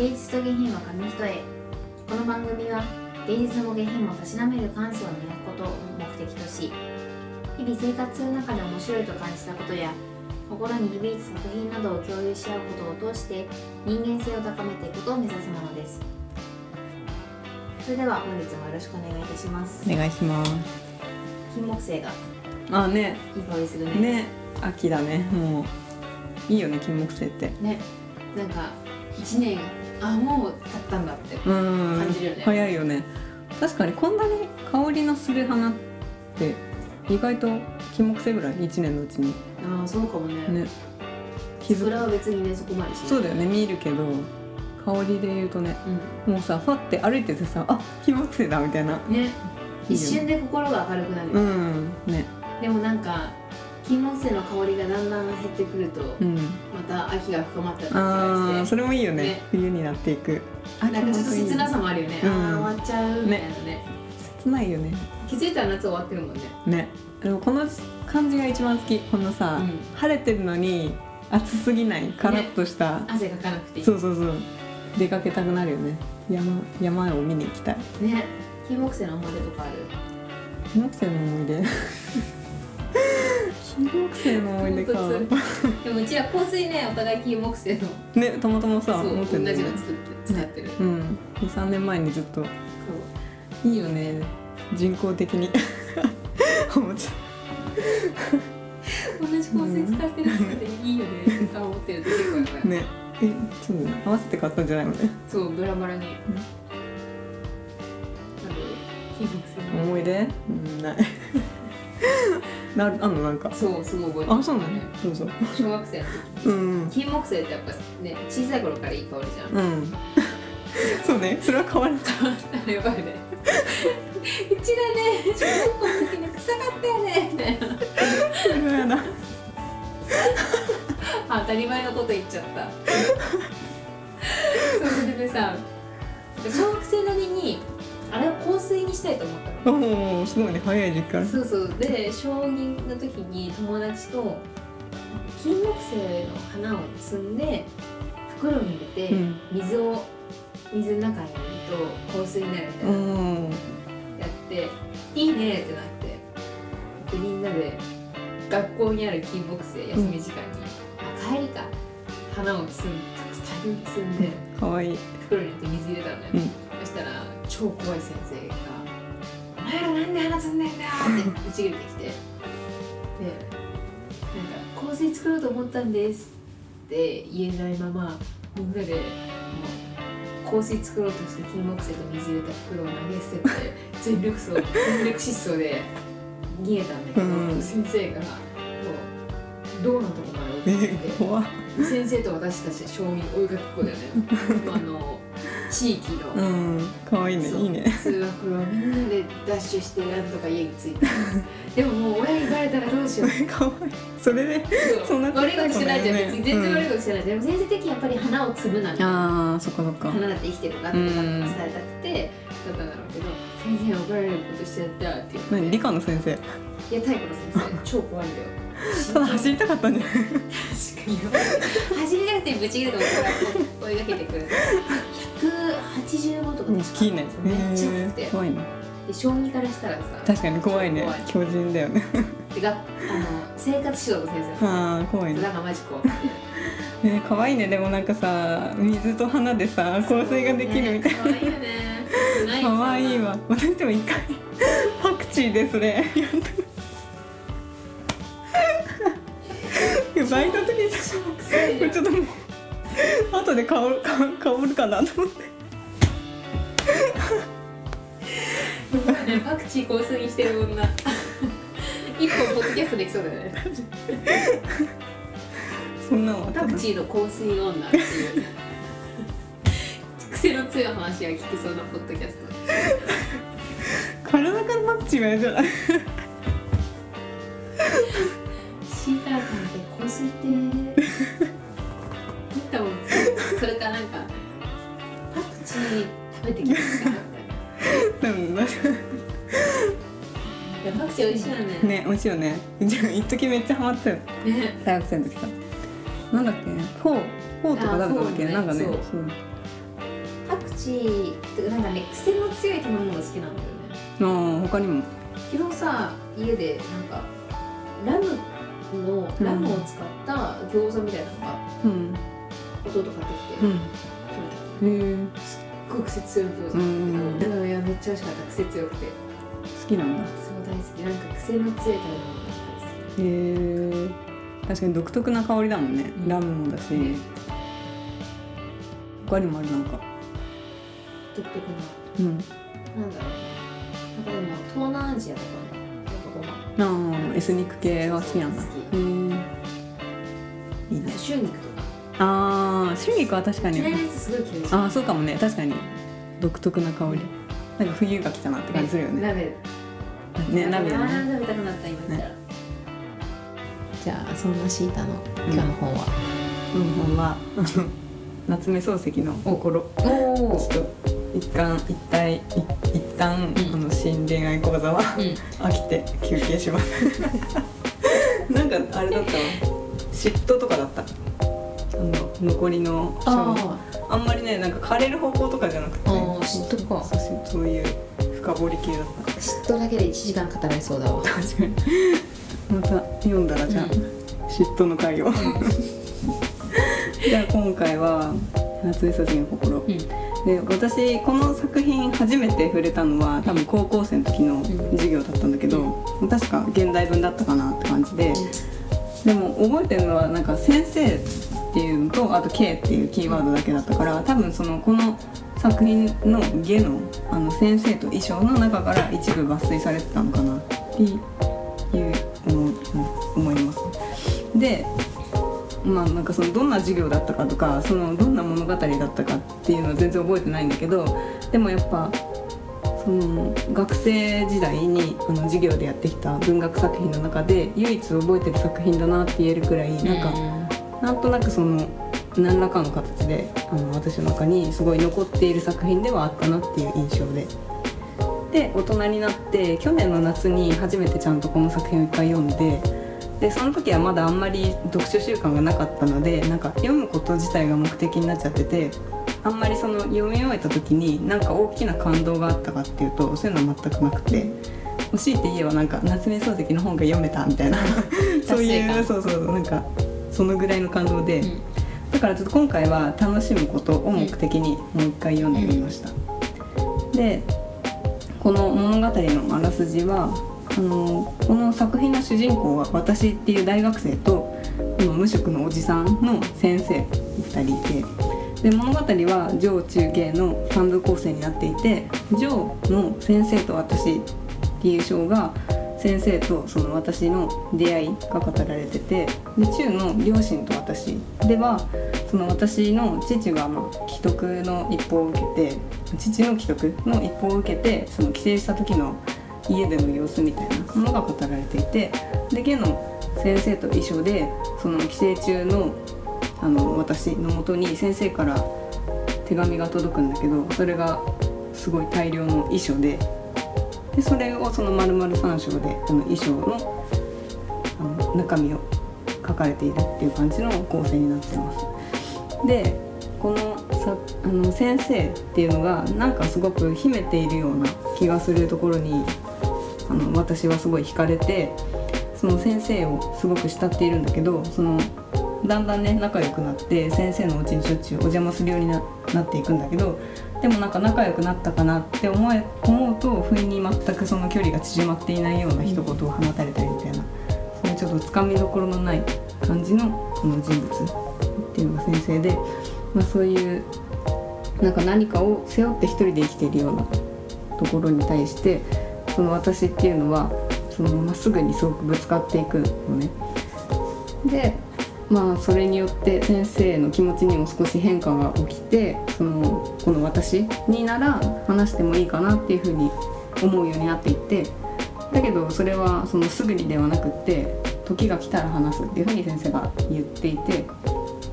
芸術と下品は紙一重。この番組は芸術も下品もたしなめる感性を磨くことを目的とし日々生活する中で面白いと感じたことや心に響いた作品などを共有し合うことを通して人間性を高めていくことを目指すものです。それでは本日もよろしくお願いいたします。お願いします。金木犀があね。いい香りするね。ね。秋だね。もういいよね金木犀って。ね。なんか一年あもう経ったんだってうん。感じるよね。早いよね。確かにこんなに香りのする花って意外と金木犀ぐらい1年のうちに。ああそうかもね。ね。気づく。それは別にねそこまでしない。そうだよね。見るけど香りで言うとねうん。もうさファって歩いててさあ金木犀だみたいな。ね。いいよ一瞬で心が明るくなる、うん。ね。でもなんか金木犀の香りがだんだん減ってくると、うん。また秋が深まったりとあかして。ーそれもいいよね。ね。冬になっていく。あなんかちょっと切なさもあるよね、うん。ああ終わっちゃうみたいなね。切ないよね。気づいたら夏終わってるもんね。ね。でもこの感じが一番好き。このさ、うん。晴れてるのに暑すぎないカラッとした、汗かかなくていい。そうそうそう。出かけたくなるよね。山山を見に行きたい。ね。金木犀の思い出とかある？金木犀の思い出？金木犀の思い出か。でもうちら香水ねお互い金木犀の。ねたまたまさ持ってね同じの作って使ってる、うん。23年前にずっと。いいよね。人工的に。思っちゃ。同じ香水使ってるっていいよね。って思ってると結構やばいうね。えそうだね合わせて買ったんじゃないの？ねそうバラバラに、なん。思い出？うんない なるあんのなんか。そうすごい覚えてるあそうなの？そうそう。小学生の時。うん。金木犀ってやっぱね小さい頃からいい香りじゃん。うん。そうね。それは変わらないやばいね。うちらね小学校の時に臭かったよねみたいな。それはやだ。当たり前のこと言っちゃった。そうそれでさ小学生なりにあれを香水にしたいと思ったの。おおすごいね。早い時期からそうそう。で小2の時に友達と金木犀の花を摘んで袋に入れて、うん。水を水の中に入れると香水になるみたいな、うんやっていいねってなってでみんなで学校にある金木犀休み時間に、あ帰りか花を摘ん大量に摘んでかわいい。袋に入れて水入れたのね、うん。そしたら超怖い先生が「お前らなんで花摘んでんだよ!」ってぶち切れてきてでなんか「香水作ろうと思ったんです」って言えないままみんなで香水作ろうとして金木犀と水入れた袋を投げ捨てて全力走 全力疾走で逃げたんだけど、うん先生がもう道路のとこまで追いえかけて。先生と私たち将棋の追いかけっこだよね あの地域の、うん。かわいいねいいね。通学路をみんなでダッシュしてなんとか家に着いた。でももう親にバレたらどうしよう。かわい。いそれでそんな悪いことしてないじゃんね別に。全然悪いことしてない、でも先生的にやっぱり花を摘むなみたいなああそっかそっか。花だって生きてるんだって伝えたくてだったんだろうけど先生怒られることしちゃったっていう。何？理科の先生。いや太鼓の先生。超怖いんだよただ走りたかったんじゃない確かに。走りたくてぶち切れても追いかけてくる。185とか大きいね。めっちゃ怖いねで将棋からしたらさ確かに怖いね。強靭だよね。でがあの生活指導の先生。ああ怖いね。だからマジ怖くてえー、可愛いね。でもなんかさ水と花でさ香水ができるみたい可愛いよね。ないな。可愛いわ。私でも一回パクチーでそれやった バイトの時にさちょっともう後で香る香香るかなと思って。ね パクチー香水にしてる女。一本ポッドキャストできそうだよね。そんなのパクのチーの香水女っていう。癖の強い話が聞けそうなポッドキャスト。体からパクチーは嫌じゃない。シーター感って香水ってたものそれかなんかパクチー食べてきましたなでもなんかいやパクチー美味しいよねね美味しいよね。じゃあ一時めっちゃハマってたよ。ね。大学生の時さ。なんだっけ？フォーフォーとか食べたんだっけなんかね。そう。そう。チてかなんかね癖の強い食べ物が好きなんだよね。ああ他にも。昨日さ家でなんかラムのうんラムを使った餃子みたいなのがうん弟買ってきてうん。食べたへえすっごい癖強い。餃子うんなんだけどいやめっちゃ美味しかった。癖強くて。好きなんだ。そう大好き。なんか癖の強い食べ物が好きへえ確かに独特な香りだもんね、うん。ラムもだし。ね。他にもあるなんか？独特うん。ななんだろうなんかでも東南アジアとかああエスニック系が好きなんだ。へ好えいいね。春菊とか。ああ春菊は確かに。嫌いなやつすごい嫌いああそうかもね。確かに。独特な香り。なんか冬が来たなって感じするよね。鍋。ね鍋食べたくなった今。ね。じゃあ。そんなシータの今日の本は、うん。本は夏目漱石の心おおちょっと一貫一体い一旦、うん。あの新恋愛講座はうん。飽きて休憩します。なんかあれだったわ嫉妬とかだった。あの残りの章ああんまりねなんか枯れる方向とかじゃなくて、あー嫉妬か。そういう深掘り系だった。嫉妬だけで1時間語られそうだわ。確かに。また読んだらじゃあ、うん。嫉妬の回をじゃあ今回は夏目漱石の心、うん。で私この作品初めて触れたのは多分高校生の時の授業だったんだけど、確か現代文だったかなって感じで、でも覚えてるのはなんか先生っていうのとあと K っていうキーワードだけだったから多分そのこの作品の下のあの先生と衣装の中から一部抜粋されてたのかなっていう思う思います。でまあなんかそのどんな授業だったかとかそのどんな物語だったかっていうのは全然覚えてないんだけどでもやっぱその学生時代にあの授業でやってきた文学作品の中で唯一覚えてる作品だなって言えるくらいなんか、なんとなくその何らかの形であの私の中にすごい残っている作品ではあったなっていう印象で。で大人になって去年の夏に初めてちゃんとこの作品を一回読んででその時はまだあんまり読書習慣がなかったのでなんか読むこと自体が目的になっちゃっててあんまりその読み終えた時になんか大きな感動があったかっていうとそういうのは全くなくて。欲しいって言えばなんか夏目漱石の本が読めたみたいな そういうそうそうなんかそのぐらいの感動で、うん。だからちょっと今回は楽しむことを目的にもう一回読んでみました、でこの物語のあらすじはあのこの作品の主人公は私っていう大学生とこの無職のおじさんの先生2人いてで物語は上中下の3部構成になっていて上の先生と私っていう章が先生とその私の出会いが語られててで中の両親と私ではその私の父がまあ既得の一報を受けて父の既得の一報を受けてその帰省した時の家での様子みたいなものが語られていてで下の先生と一緒でその帰省中のあの私のもとに先生から手紙が届くんだけどそれがすごい大量の遺書ででそれをその丸々3章であの衣装のあの中身を書かれているっていう感じの構成になってます。でこのさあの先生っていうのがなんかすごく秘めているような気がするところにあの私はすごい惹かれてその先生をすごく慕っているんだけどそのだんだんね仲良くなって先生のお家にしょっちゅうお邪魔するようになっていくんだけどでもなんか仲良くなったかなって思え思うと不意に全くその距離が縮まっていないような一言を放たれたりみたいなそういうちょっとつかみどころのない感じのこの人物っていうのが先生で、まあ、そういうなんか何かを背負って一人で生きているようなところに対してその私っていうのはそのまっすぐにすごくぶつかっていくのね。でまあそれによって先生の気持ちにも少し変化が起きてそのこの私になら話してもいいかなっていうふうに思うようになっていってだけどそれはそのすぐにではなくって時が来たら話すっていうふうに先生が言っていて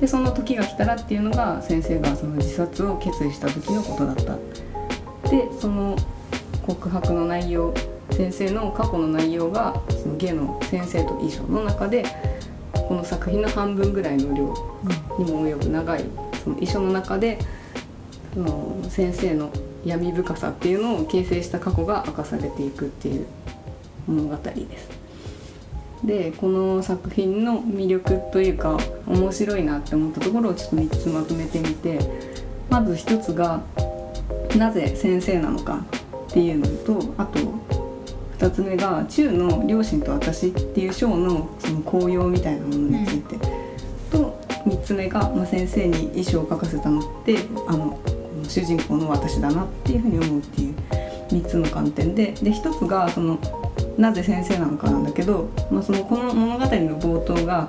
でその時が来たらっていうのが先生がその自殺を決意した時のことだった。でその告白の内容先生の過去の内容がそのゲの先生と遺書の中でこの作品の半分ぐらいの量にも及ぶ長いその遺書の中でその先生の闇深さっていうのを形成した過去が明かされていくっていう物語です。でこの作品の魅力というか面白いなって思ったところをちょっと3つまとめてみてまず1つがなぜ先生なのかっていうのとあと2つ目が「中の両親と私」っていう章のその効用みたいなものについて、と3つ目が、まあ、先生に遺書を書かせたのってあの主人公の私だなっていうふうに思うっていう3つの観点で。で1つがそのなぜ先生なのかなんだけど、まあ、そのこの物語の冒頭が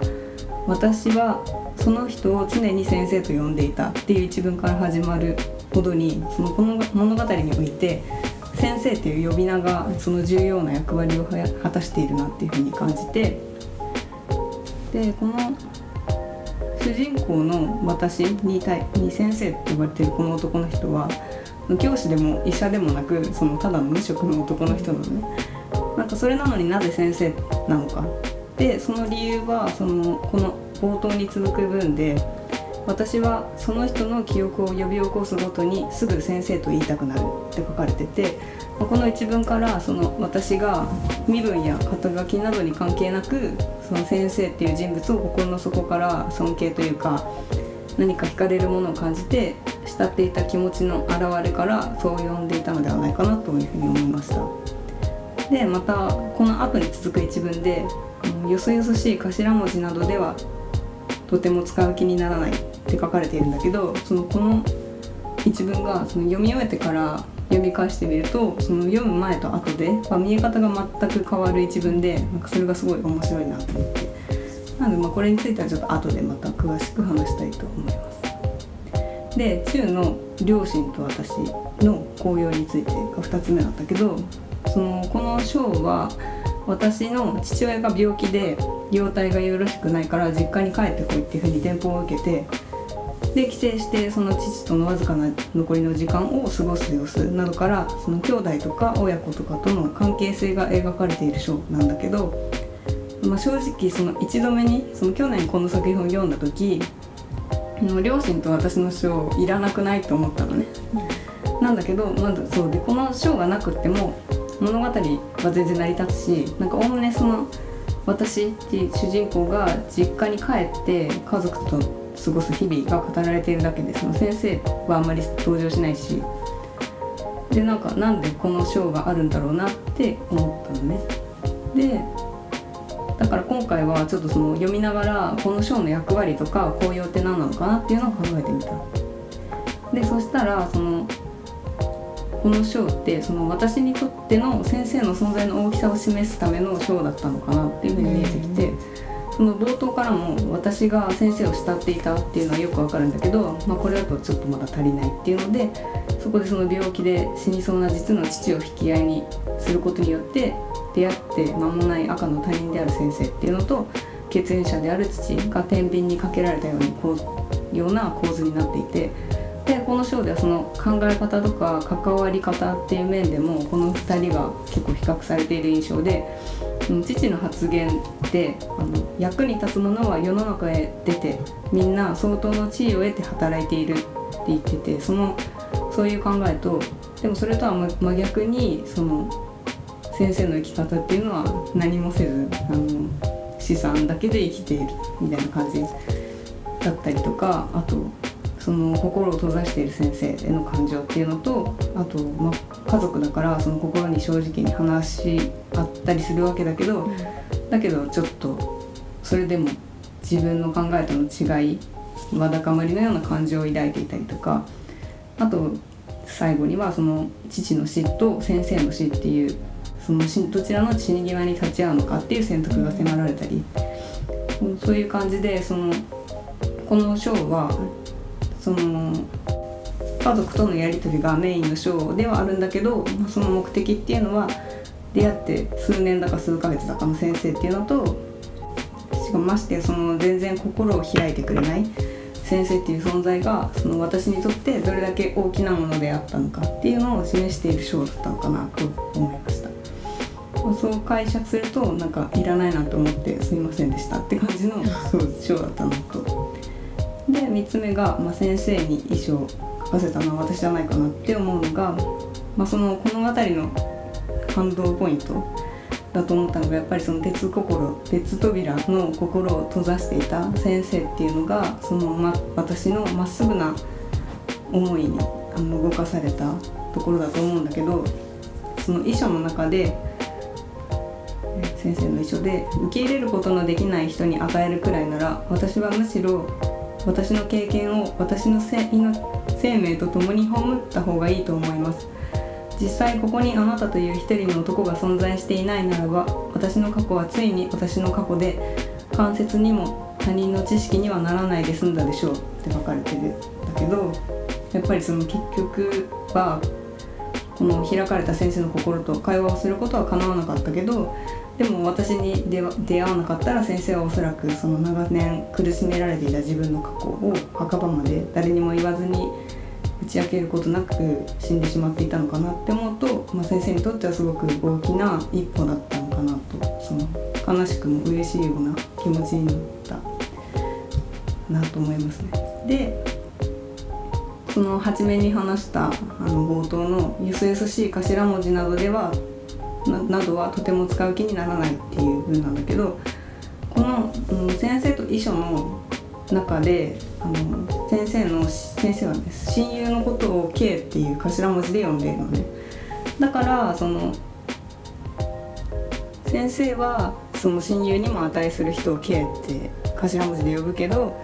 私はその人を常に先生と呼んでいたっていう一文から始まるほどにそのこの物語において先生っていう呼び名がその重要な役割を果たしているなっていうふうに感じてでこの主人公の私に対に先生って呼ばれてるこの男の人は教師でも医者でもなくそのただの無職の男の人なのね。なんかそれなのになぜ先生なのか。でその理由はそのこの冒頭に続く文で私はその人の記憶を呼び起こすごとにすぐ先生と言いたくなるって書かれててこの一文からその私が身分や肩書きなどに関係なくその先生っていう人物を心の底から尊敬というか何か惹かれるものを感じて慕っていた気持ちの表れからそう呼んでいたのではないかなというふうに思いました。でまたこの後に続く一文で「よそよそしい頭文字などではとても使う気にならない」って書かれているんだけどそのこの一文がその読み終えてから読み返してみるとその読む前と後で、まあ、見え方が全く変わる一文でなんかそれがすごい面白いなと思って。なのでまこれについてはちょっと後でまた詳しく話したいと思います。で中の両親と私の紅葉についてが2つ目だったけどそのこの章は私の父親が病気で容体がよろしくないから実家に帰ってこいっていうふうに電報を受けてで帰省してその父とのわずかな残りの時間を過ごす様子などからその兄弟とか親子とかとの関係性が描かれている章なんだけど、まあ、正直その一度目にその去年この作品を読んだ時の両親と私の章いらなくないと思ったのね。なんだけどまだそうでこの章がなくっても物語は全然成り立つしなんかおおむねその私っていう主人公が実家に帰って家族と過ごす日々が語られているだけでその先生はあんまり登場しないしでなんかなんでこの章があるんだろうなって思ったのね。でだから今回はちょっとその読みながらこの章の役割とか効用って何なのかなっていうのを考えてみた。でそしたらそのこの章ってその私にとっての先生の存在の大きさを示すための章だったのかなっていうふうに見えてきて、その冒頭からも私が先生を慕っていたっていうのはよくわかるんだけど、まあ、これだとちょっとまだ足りないっていうのでそこでその病気で死にそうな実の父を引き合いにすることによって出会って間もない赤の他人である先生っていうのと血縁者である父が天秤にかけられたようにこうような構図になっていて。でこの章ではその考え方とか関わり方っていう面でもこの2人が結構比較されている印象で父の発言であの役に立つものは世の中へ出てみんな相当の地位を得て働いているって言っててそのそういう考えとでもそれとは真逆にその先生の生き方っていうのは何もせずあの資産だけで生きているみたいな感じだったりとかあとその心を閉ざしている先生への感情っていうのとあと、まあ、家族だからその心に正直に話し合ったりするわけだけど、うん、だけどちょっとそれでも自分の考えとの違いわだかまりのような感情を抱いていたりとかあと最後にはその父の死と先生の死っていうそのどちらの死に際に立ち会うのかっていう選択が迫られたりそういう感じでそのこの章はその家族とのやり取りがメインのショーではあるんだけど、まあ、その目的っていうのは出会って数年だか数ヶ月だかの先生っていうのとしかもましてその全然心を開いてくれない先生っていう存在がその私にとってどれだけ大きなものであったのかっていうのを示している章だったのかなと思いました。そう解釈するとなんかいらないなと思ってすみませんでしたって感じの そう章だったなとで3つ目が、まあ、先生に遺書を書かせたのは私じゃないかなって思うのが、まあ、その物語の感動ポイントだと思ったのがやっぱりその鉄心鉄扉の心を閉ざしていた先生っていうのがその、ま、私のまっすぐな思いにあの動かされたところだと思うんだけどその遺書の中で先生の遺書で受け入れることのできない人に与えるくらいなら私はむしろ私の経験を私の生命と共に葬った方がいいと思います。実際ここにあなたという一人の男が存在していないならば私の過去はついに私の過去で間接にも他人の知識にはならないで済んだでしょう。って書かれてるんだけどやっぱりその結局はこの開かれた先生の心と会話をすることは叶わなかったけどでも私に出会わなかったら先生はおそらくその長年苦しめられていた自分の過去を墓場まで誰にも言わずに打ち明けることなく死んでしまっていたのかなって思うと、まあ、先生にとってはすごく大きな一歩だったのかなとその悲しくも嬉しいような気持ちになったなと思いますね。でその初めに話したあの冒頭の「ゆすゆすしい頭文字などではなどはとても使う気にならないっていう風なんだけどこの、うん、先生と遺書の中であの先生の先生はね親友のことを K っていう頭文字で呼んでいるのね。だからその先生はその親友にも値する人を K って頭文字で呼ぶけど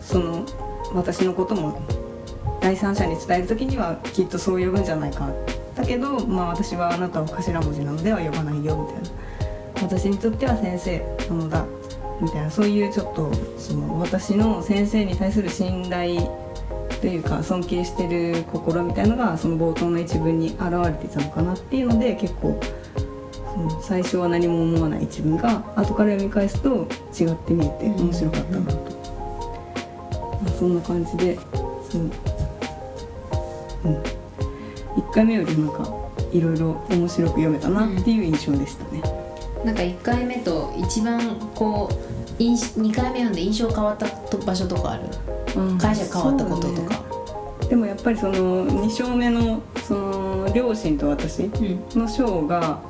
その私のことも第三者に伝える時にはきっとそう呼ぶんじゃないかだけど、まあ、私はあなたを頭文字なのでは呼ばないよみたいな。私にとっては先生なのだみたいな。そういうちょっとその私の先生に対する信頼というか尊敬してる心みたいのがその冒頭の一文に現れていたのかなっていうので結構最初は何も思わない一文が後から読み返すと違って見えて面白かったなと、まあ、そんな感じでその、うん、1回目よりなんかいろいろ面白く読めたなっていう印象でしたね。なんか1回目と一番こう2回目読んで印象変わった場所とかある、うん、解釈変わったこととか、ね、でもやっぱりその2章目のその両親と私の章が、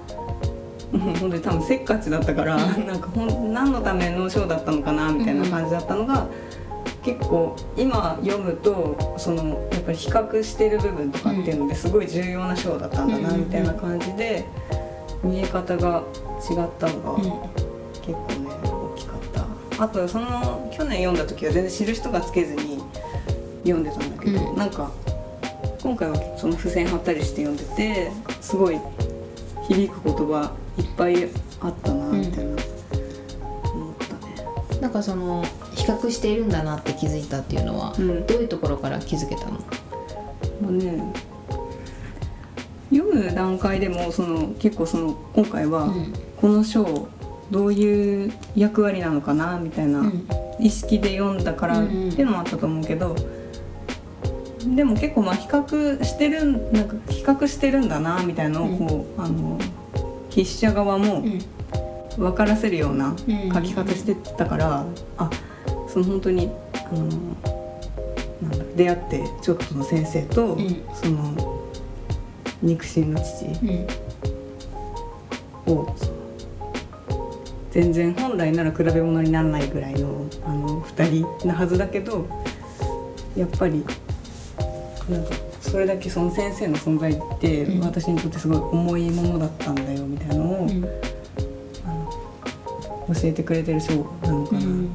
うん、もう本当に多分せっかちだったから、うん、なんかほん何のための章だったのかなみたいな感じだったのが、結構今読むとそのやっぱり比較してる部分とかっていうのですごい重要な章だったんだなみたいな感じで見え方が違ったのが結構ね大きかった。あとその去年読んだ時は全然知る人がつけずに読んでたんだけど、うん、なんか今回はその付箋貼ったりして読んでてすごい響く言葉いっぱいあったなみたいな、うん、思ったね。なんかその比較しているんだなって気づいたっていうのは、うん、どういうところから気づけたの、まあね読む段階でもその結構その今回はこの章どういう役割なのかなみたいな意識で読んだからっていうのもあったと思うけど、でも結構まあ比較してるなんか比較してるんだなみたいなのをこう、あの筆者側も分からせるような書き方してたから、あその本当にあのなんだ出会ってちょっとの先生と、その肉親の父を、全然本来なら比べ物にならないぐらいのあの2人なはずだけどやっぱりなんかそれだけその先生の存在って私にとってすごい重いものだったんだよみたいなのを、うん、あの教えてくれてる章なのかな。うん、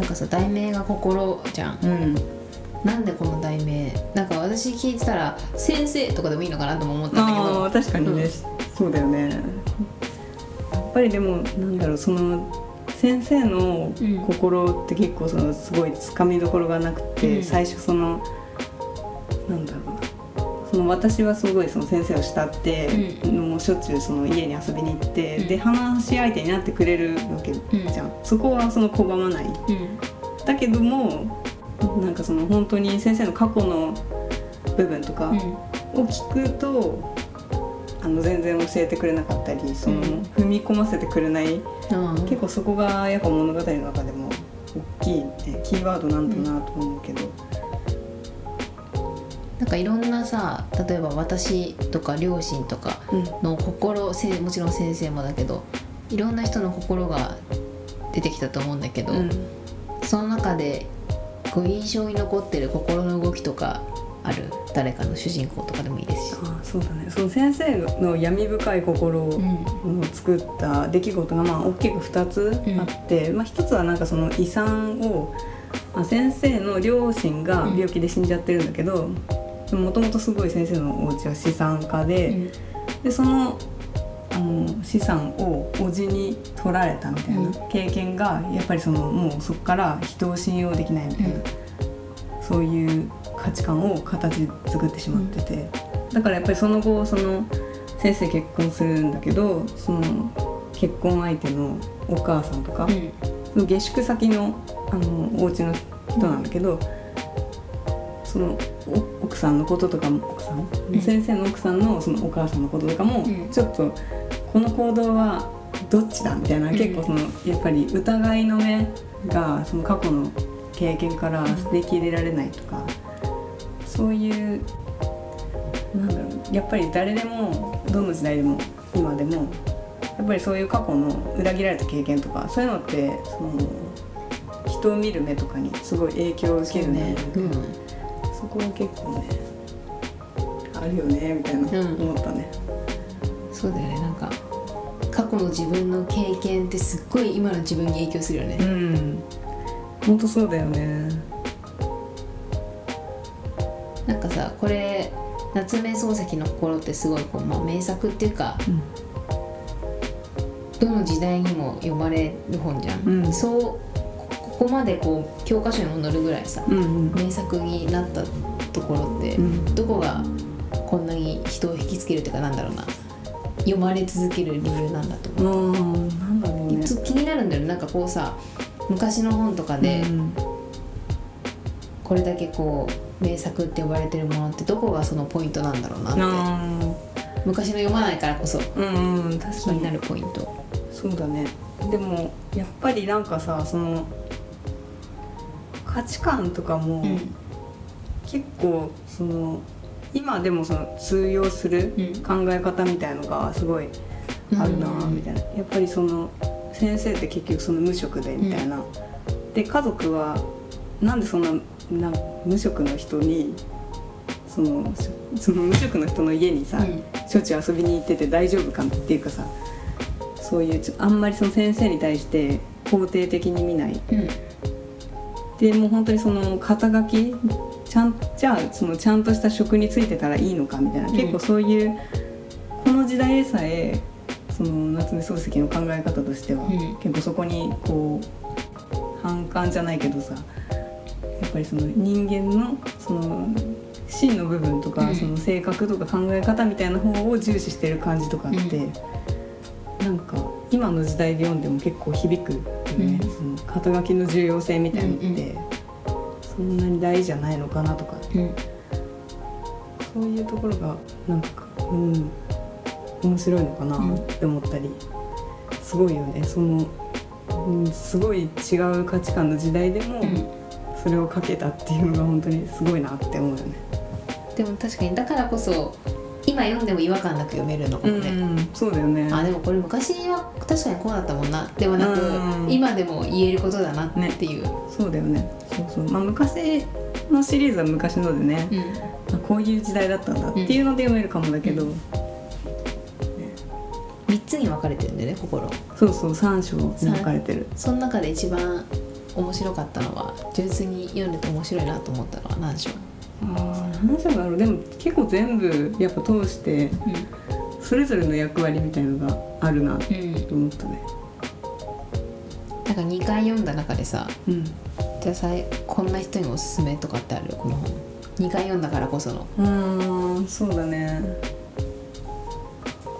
なんかさ題名が心じゃん、うん。なんでこの題名？なんか私聞いてたら「先生」とかでもいいのかなとも思ったんだけど。確かにね、うん、そうだよね。やっぱりでもなんだろうその先生の心って結構そのすごいつかみどころがなくて、うん、最初そのなんだろう。なその私はすごいその先生を慕って、うん、もうしょっちゅうその家に遊びに行って、うん、で話し相手になってくれるわけじゃん、そこはその拒まない、だけどもなんかその本当に先生の過去の部分とかを聞くと、あの全然教えてくれなかったりその踏み込ませてくれない、結構そこがやっぱ物語の中でも大きい、ね、キーワードなんだなと思うけど、なんかいろんなさ例えば私とか両親とかうん。の心せもちろん先生もだけどいろんな人の心が出てきたと思うんだけど、うん。その中でこう印象に残ってる心の動きとかある？誰かの主人公とかでもいいですし。ああそうだね。その先生の闇深い心を、作った出来事がまあ大きく2つあって、まあ、1つはなんかその遺産を、まあ、先生の両親が病気で死んじゃってるんだけどもともとすごい先生のお家は資産家で,、でそのあの資産を叔父に取られたみたいなうん。経験がやっぱりそのもうそこから人を信用できないみたいな、そういう価値観を形作ってしまってて、だからやっぱりその後その先生結婚するんだけどその結婚相手のお母さんとか、うん。下宿先のあのお家の人なんだけどそのお奥さんのこととかも奥さん、うん。先生の奥さんのそのお母さんのこととかも、うん。ちょっとこの行動はどっちだみたいな、うん。結構そのやっぱり疑いの目がその過去の経験から捨てきれられないとか、そういうなんだろうやっぱり誰でもどの時代でも今でもやっぱりそういう過去の裏切られた経験とかそういうのってその人を見る目とかにすごい影響を受けるね。うんそこは結構ねあるよねみたいなうん。思ったね、そうだよね。なんか過去の自分の経験ってすっごい今の自分に影響するよね、うん。本当そうだよね。なんかさこれ夏目漱石の心ってすごいこう、まあ、名作っていうかうん。どの時代にも読まれる本じゃん、うん。そうこここまでこう教科書にも載るぐらいさうんうん。名作になったところって、うん。どこがこんなに人を引きつけるっていうかなんだろうな読まれ続ける理由なんだと思う、うん。なんだろうね。気になるんだよねなんかこうさ昔の本とかで、うん。これだけこう名作って呼ばれてるものってどこがそのポイントなんだろうなってあ昔の読まないからこそーうんうん確かになるポイント。そうだね。でもやっぱりなんかさその価値観とかもうん。結構その今でもその通用するうん。考え方みたいのがすごいあるなうん。みたいな。やっぱりその先生って結局その無職でみたいな、で家族はなんでそんなな無職の人にそのその無職の人の家にさ、うん。しょっちゅう遊びに行ってて大丈夫かっていうかさそういうあんまりその先生に対して肯定的に見ないうんでもう本当にその肩書きちゃんじゃあそのちゃんとした職についてたらいいのかみたいな、うん。結構そういうこの時代でさえその夏目漱石の考え方としては、うん。結構そこにこう反感じゃないけどさやっぱりその人間のその真の部分とか、うん。その性格とか考え方みたいな方を重視してる感じとかあって、なんか今の時代で読んでも結構響くよね、うんその肩書きの重要性みたいなのって、そんなに大事じゃないのかなとか。うん。そういうところがなんかうん面白いのかなうん。って思ったり、すごいよね。その、うん、すごい違う価値観の時代でも、うん。それを書けたっていうのが本当にすごいなって思うよね。でも確かにだからこそ今読んでも違和感なく読めるのかもね、うん、そうだよね。あでもこれ昔は確かにこうだったもんな。ではなく、うん。今でも言えることだなっていう、そうだよね。そうそう。まあ昔のシリーズは昔のでね、うん。あこういう時代だったんだっていうので読めるかもだけど、う3つに分かれてるんだよね心。そうそう。三章に分かれてる。その中で一番面白かったのは純粋に読んでて面白いなと思ったのは何章、ああ何章だろう。でも結構全部やっぱ通してそれぞれの役割みたいのがあるなとうんうん、思ったね。なんか2回読んだ中でさうん。じゃあさいこんな人におすすめとかってある？この本2回読んだからこそのうーんそうだね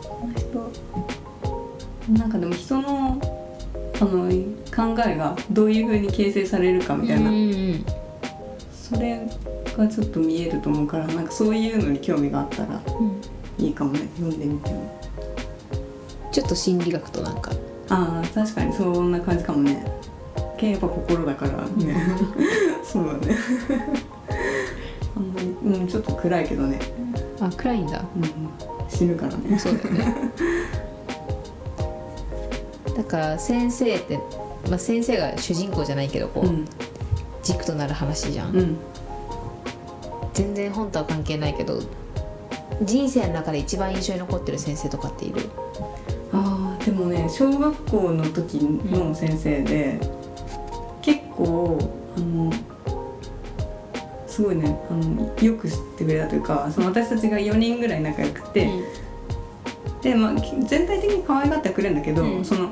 この人なんかでも人のあの考えがどういうふうに形成されるかみたいな、うんうんそれがちょっと見えると思うからなんかそういうのに興味があったらうん。いいかもね読んでみても。ちょっと心理学となんか。ああ確かにそんな感じかもね。やっぱ心だからね。そうだね。あんまりうん、ちょっと暗いけどね、あ暗いんだ。うん、死ぬからね。そうだよね。だから先生って、まあ、先生が主人公じゃないけどこう、うん軸となる話じゃん、うん。全然本とは関係ないけど人生の中で一番印象に残ってる先生とかっている？あーでもね小学校の時の先生で、結構あのすごいねあのよく知ってくれたというかその私たちが4人ぐらい仲良くて、で、まあ、き全体的に可愛がってはくれるんだけど、うん。その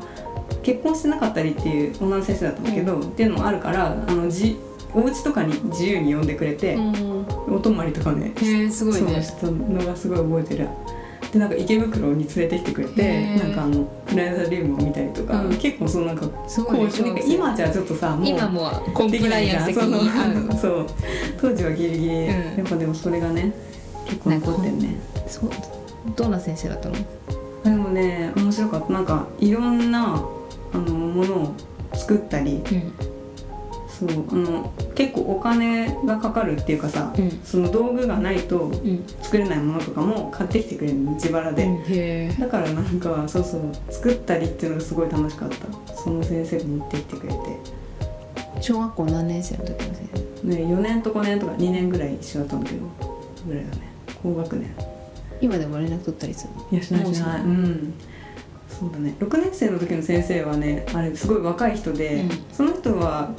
結婚してなかったりっていう女の先生だったんだけど、っていうのもあるからあのじお家とかに自由に呼んでくれて、うん。お泊まりとかねすごいね。そうしたのがすごい覚えてる。でなんか池袋に連れてきてくれてなんかあのプラネタリウムを見たりとか、うん。結構そのなんかすごいなんか今じゃちょっとさもう今もうコンプライアンスそう当時はギリギリ、うん。やっぱでもそれがね結構残ってんね。そうどんな先生だったの？でもね面白かった。なんかいろんなあのものを作ったりうん。そうあの結構お金がかかるっていうかさ、うん。その道具がないとうん。作れないものとかも買ってきてくれるの自腹で、へえ。だからなんかそうそう作ったりっていうのがすごい楽しかった。その先生が持ってきてくれて。小学校何年生の時の先生？ね4年と5年とか2年ぐらい一緒だったんだけどぐらいだね。高学年。今でも連絡取ったりするの？いやしないしない。うんそうだね。6年生の時の先生はねあれすごい若い人で、うん。その人は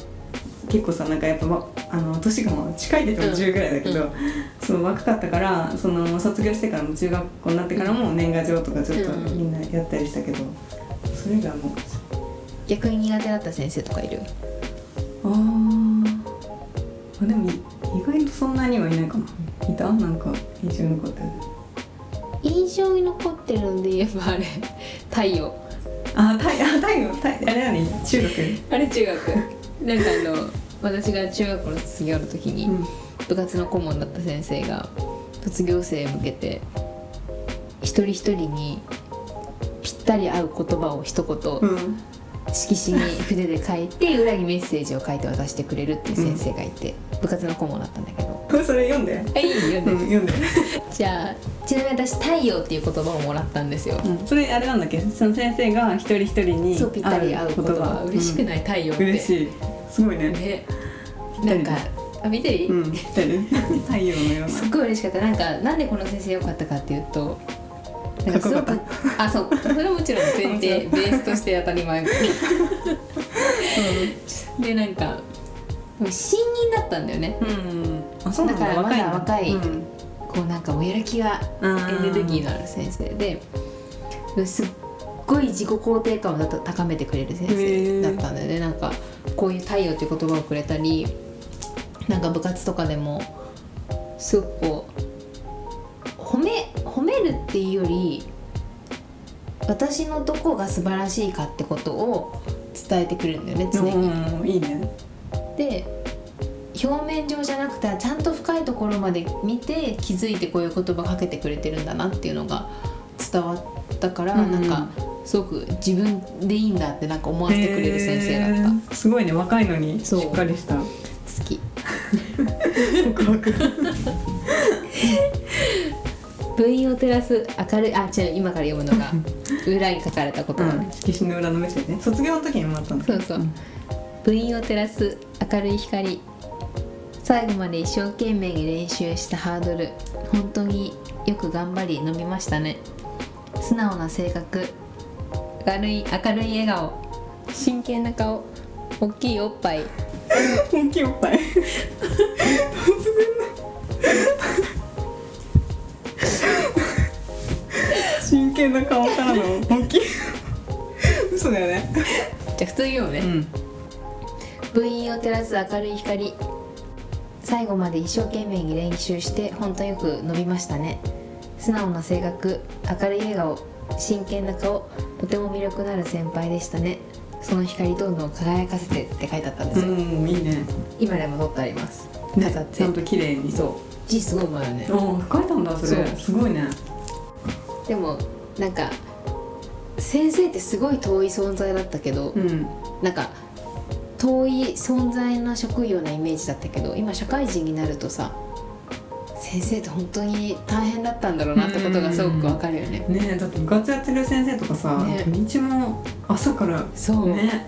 結構さなんかやっぱわあの年がまあ近いっても10ぐらいだけど、うん。そう若かったからその卒業してからも中学校になってからも年賀状とかちょっとうん。みんなやったりしたけど、それがもう逆に苦手だった先生とかいる？あー。あでもい意外とそんなにはいないかないた？なんか印象に残ってる。印象に残ってるんで言えばあれ太陽。あ太あ太陽太あれだね中学。あれ中学。なんかあの私が中学校の卒業の時に、うん。部活の顧問だった先生が卒業生へ向けて一人一人にぴったり合う言葉を一言うん色紙に筆で書いて裏にメッセージを書いて渡してくれるっていう先生がいて、部活の顧問だったんだけど。それ読んで「はい読んでうん読んで、じゃあちなみに私「太陽」っていう言葉をもらったんですよ、うん、それあれなんだっけ？その先生が一人一人にそうぴったり合う言葉。嬉しくい、ない太陽って、うん。嬉しい。すごいね。ね。なんかあ見ていい、うん 太陽のような。すっごい嬉しかった。なんかなんでこの先生良かったかっていうとなんすごかっくあそう。それはもちろん前提 ベースとして当たり前。でなんか新任だったんだよね。うんだ。だからまだ若いうん。こうなんかもうやる気がエネルギーのある先生。ですっごい自己肯定感を高めてくれる先生だったんだよね。なんかこういう「太陽」っていう言葉をくれたりなんか部活とかでもすごくっていうより私のどこが素晴らしいかってことを伝えてくれるんだよね常に。うんいいね。で表面上じゃなくてちゃんと深いところまで見て気づいてこういう言葉かけてくれてるんだなっていうのが伝わったから、うんなんかすごく自分でいいんだってなんか思わせてくれる先生だった、すごいね若いのにしっかりした。好き。告白部員を照らす明るいあ違う今から読むのが 裏に書かれた言葉ね、色紙の裏のメッセージね。卒業の時にもらったんだそうそう、部員を照らす明るい光。最後まで一生懸命に練習したハードル。本当によく頑張り飲みましたね。素直な性格。明るい明るい笑顔。真剣な顔。大きいおっぱい。本気おっぱい 真剣な顔からの本気嘘だよね。じゃあ普通に読むね、ん。部員を照らす明るい光。最後まで一生懸命に練習して本当よく伸びましたね。素直な性格。明るい笑顔。真剣な顔。とても魅力のある先輩でしたね。その光どんどん輝かせてって書いてあったんですよ、うんいいね。今でも撮ってあります。ね飾って、ちゃんと綺麗にそう字すごいうまいよね書いたんだそれ。すごいね。でもなんか先生ってすごい遠い存在だったけど、うん。なんか遠い存在の職業なイメージだったけど今社会人になるとさ先生って本当に大変だったんだろうなってことがすごくわかるよね。ねえだって部活やってる先生とかさ、ね。土日も朝からそう、ね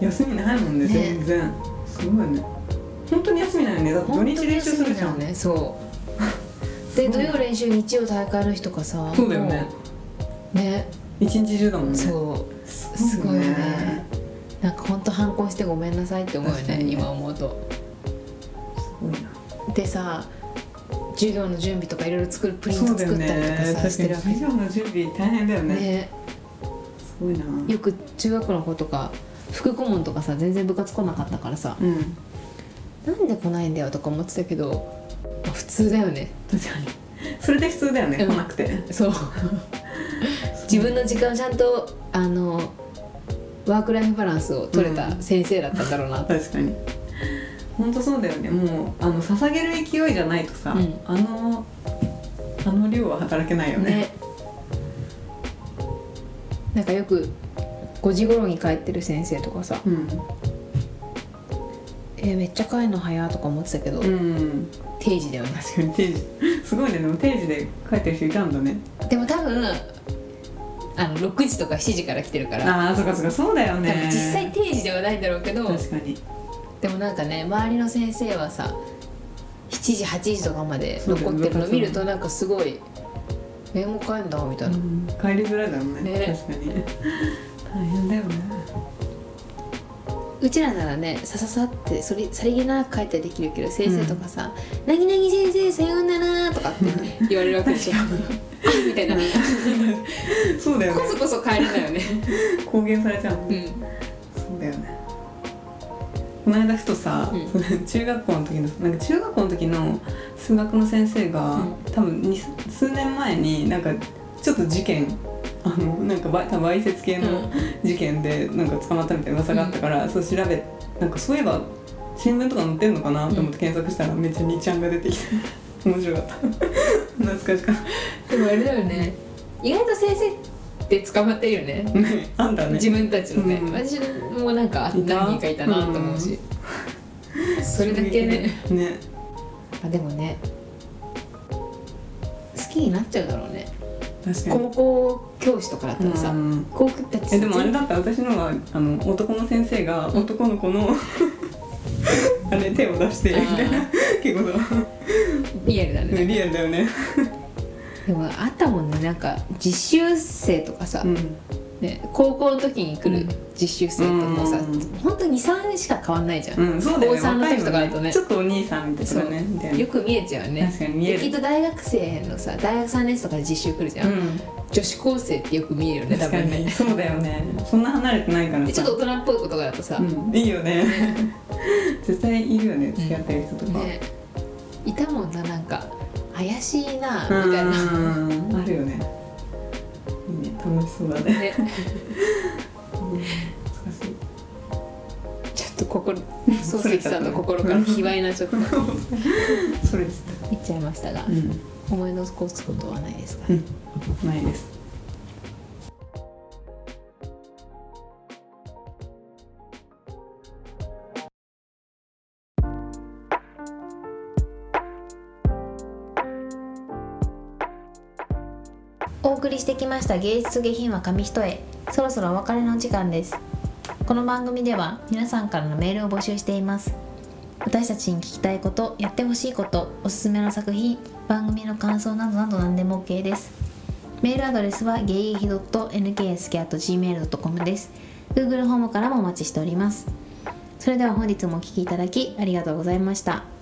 休みないもんねね。全然。すごいね本当に休みないよね。だって土日練習するじゃん、ね。そう。で土曜練習日曜大会の日とかさそうだよね。ね。一日中だもんね。そう。すすごいよね。なんか本当反抗してごめんなさいって思うよね今思うと。すごいな。でさ授業の準備とかいろいろ作るプリント作ったりとかさ、ねしてるわけ。授業の準備大変だよね。ね。すごいな。よく中学の子とか副顧問とかさ全然部活来なかったからさうんなんで来ないんだよとか思ってたけど、まあ普通だよね。確かに。それで普通だよね、うん。来なくて。そう。自分の時間をちゃんとあのワークライフバランスを取れた先生だったんだろうな。って、確かに。本当そうだよね。もうあの捧げる勢いじゃないとさ、うん。あのあの量は働けないよね。ね。なんかよく5時頃に帰ってる先生とかさうん「えめっちゃ帰るの早」とか思ってたけど、うん。定時だよね確かに定時。すごいね。でも定時で帰ってる人いたんだね。でも多分あの6時とか7時から来てるから。ああそっかそっか。そうだよ多ね分実際定時ではないんだろうけど確かに。でもなんかね周りの先生はさ7時8時とかまで残ってるの見るとなんかすごい「えもう帰んだ」みたいな、うん。帰りづらいだろうね。ね。確かに。大変だよねうちらならねさささってそれさりげなく帰ったりできるけど先生とかさ「なぎなぎ先生さようなら」とかって 言われるわけでしょ。みたいな。そうだよね。こそこそ帰れないよね。公言されちゃううん。そうだよね。この間ふとさ、うん。その中学校の時のなんか中学校の時の数学の先生が、多分に数年前になんかちょっと事件あのなんかわいせつ系の事件でなんか捕まったみたいな噂があったから、そう調べなんかそういえば新聞とか載ってんのかな？と思って検索したら、めっちゃ2ちゃんが出てきて 面白かった。懐かしかっでもあれだよね。意外と先生って捕まってるよね。あんたね。自分たちのね、うん。私もなんか何人かいたなと思うし、それだけね。ね。あでもね好きになっちゃうだろうね高校教師とかだったらさ、うん。高校だってえでもあれだった私のはあの男の先生が男の子の あれ手を出してみたいな。結構さリアルだね、リアルだよね。でもあったもんね。なんか実習生とかさ、うんね、高校の時に来るうん。実習生ともさ、うん本当に23年しか変わんないじゃん、うんそうだよね。高三の時とかだとね。若いよちょっとお兄さんみたいなね。みたいな。よく見えちゃうね。確かに見える。できっと大学生のさ大学3年生とかで実習来るじゃん、うん。女子高生ってよく見えるよね多分ね。にそうだよね。そんな離れてないからさ。でちょっと大人っぽいことがだとさ、うん。いいよね。絶対いるよね付き合ってる人とか。ね。いたもんななんか怪しいなうんみたいな、あるよね楽しそうだね。ね。うん難しい。ちょっと心漱石さんの心から卑猥なちょっと。それです言っちゃいましたが、うん。思い残すことはないですか、うん。ないですしてきました芸術下品は紙一重。そろそろお別れの時間です。この番組では皆さんからのメールを募集しています。私たちに聞きたいことやってほしいことおすすめの作品番組の感想などなど何でも OK です。メールアドレスはゲイヒ .nksk.gmail.com です。Google ホームからもお待ちしております。それでは本日もお聴きいただきありがとうございました。